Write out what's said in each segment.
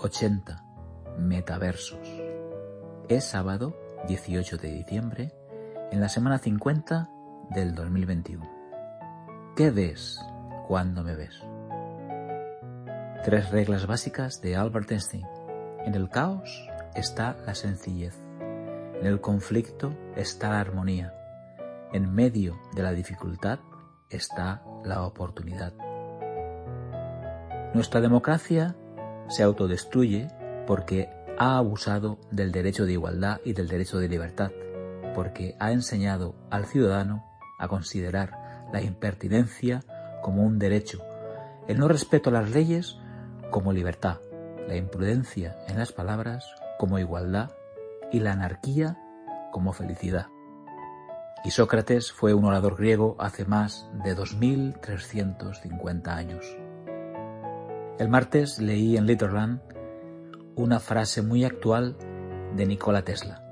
80 metaversos. Es sábado 18 de diciembre en la semana 50 del 2021. ¿Qué ves cuando me ves? Tres reglas básicas de Albert Einstein. En el caos está la sencillez. En el conflicto está la armonía. En medio de la dificultad está la oportunidad. Nuestra democracia se autodestruye porque ha abusado del derecho de igualdad y del derecho de libertad, porque ha enseñado al ciudadano a considerar la impertinencia como un derecho, el no respeto a las leyes como libertad, la imprudencia en las palabras como igualdad y la anarquía como felicidad. Y Sócrates fue un orador griego hace más de 2350 años. El martes leí en Litterland una frase muy actual de Nikola Tesla.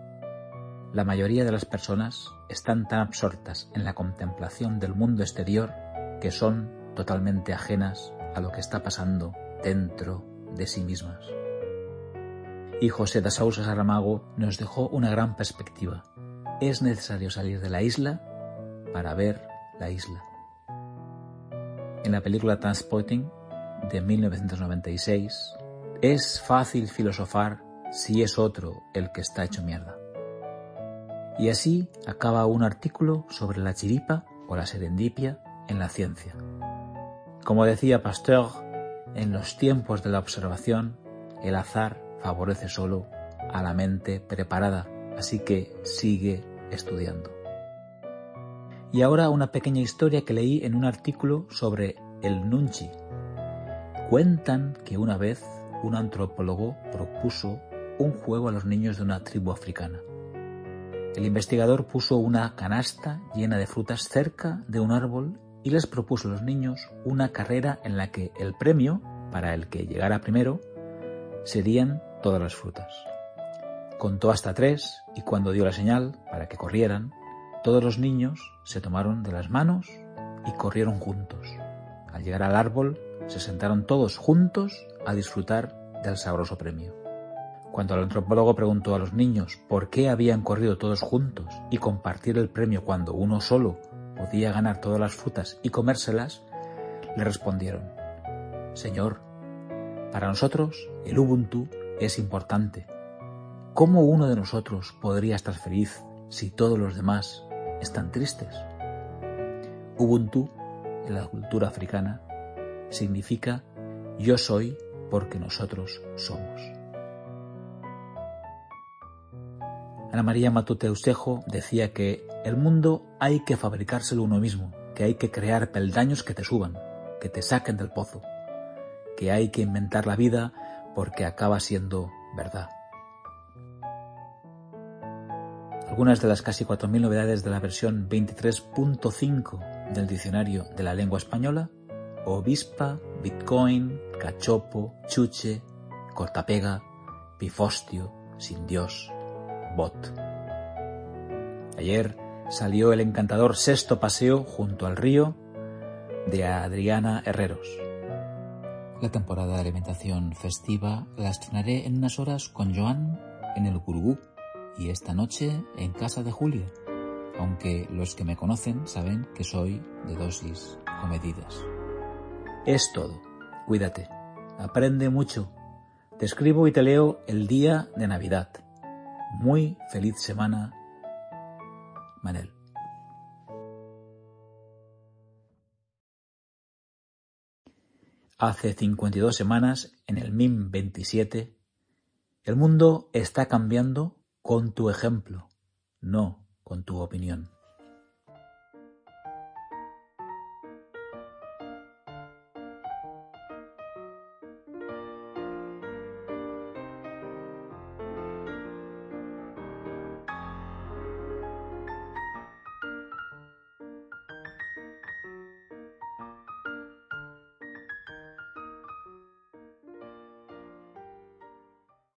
La mayoría de las personas están tan absortas en la contemplación del mundo exterior que son totalmente ajenas a lo que está pasando dentro de sí mismas. Y José da Sousa Saramago nos dejó una gran perspectiva. Es necesario salir de la isla para ver la isla. En la película Transporting de 1996, es fácil filosofar si es otro el que está hecho mierda. Y así acaba un artículo sobre la chiripa o la serendipia en la ciencia. Como decía Pasteur, en los tiempos de la observación, el azar favorece solo a la mente preparada, así que sigue estudiando. Y ahora una pequeña historia que leí en un artículo sobre el Nunchi, Cuentan que una vez un antropólogo propuso un juego a los niños de una tribu africana. El investigador puso una canasta llena de frutas cerca de un árbol y les propuso a los niños una carrera en la que el premio, para el que llegara primero, serían todas las frutas. Contó hasta tres y cuando dio la señal para que corrieran, todos los niños se tomaron de las manos y corrieron juntos. Al llegar al árbol, se sentaron todos juntos a disfrutar del sabroso premio. Cuando el antropólogo preguntó a los niños por qué habían corrido todos juntos y compartir el premio cuando uno solo podía ganar todas las frutas y comérselas, le respondieron, Señor, para nosotros el Ubuntu es importante. ¿Cómo uno de nosotros podría estar feliz si todos los demás están tristes? Ubuntu, en la cultura africana, significa yo soy porque nosotros somos. Ana María Matuteusejo decía que el mundo hay que fabricárselo uno mismo, que hay que crear peldaños que te suban, que te saquen del pozo, que hay que inventar la vida porque acaba siendo verdad. Algunas de las casi 4.000 novedades de la versión 23.5 del diccionario de la lengua española Obispa, Bitcoin, Cachopo, Chuche, Cortapega, Pifostio, Sin Dios, Bot. Ayer salió el encantador sexto paseo junto al río de Adriana Herreros. La temporada de alimentación festiva la estrenaré en unas horas con Joan en el Gurugú y esta noche en casa de Julia, aunque los que me conocen saben que soy de dosis comedidas. Es todo. Cuídate. Aprende mucho. Te escribo y te leo el día de Navidad. Muy feliz semana, Manel. Hace 52 semanas, en el MIM 27, el mundo está cambiando con tu ejemplo, no con tu opinión.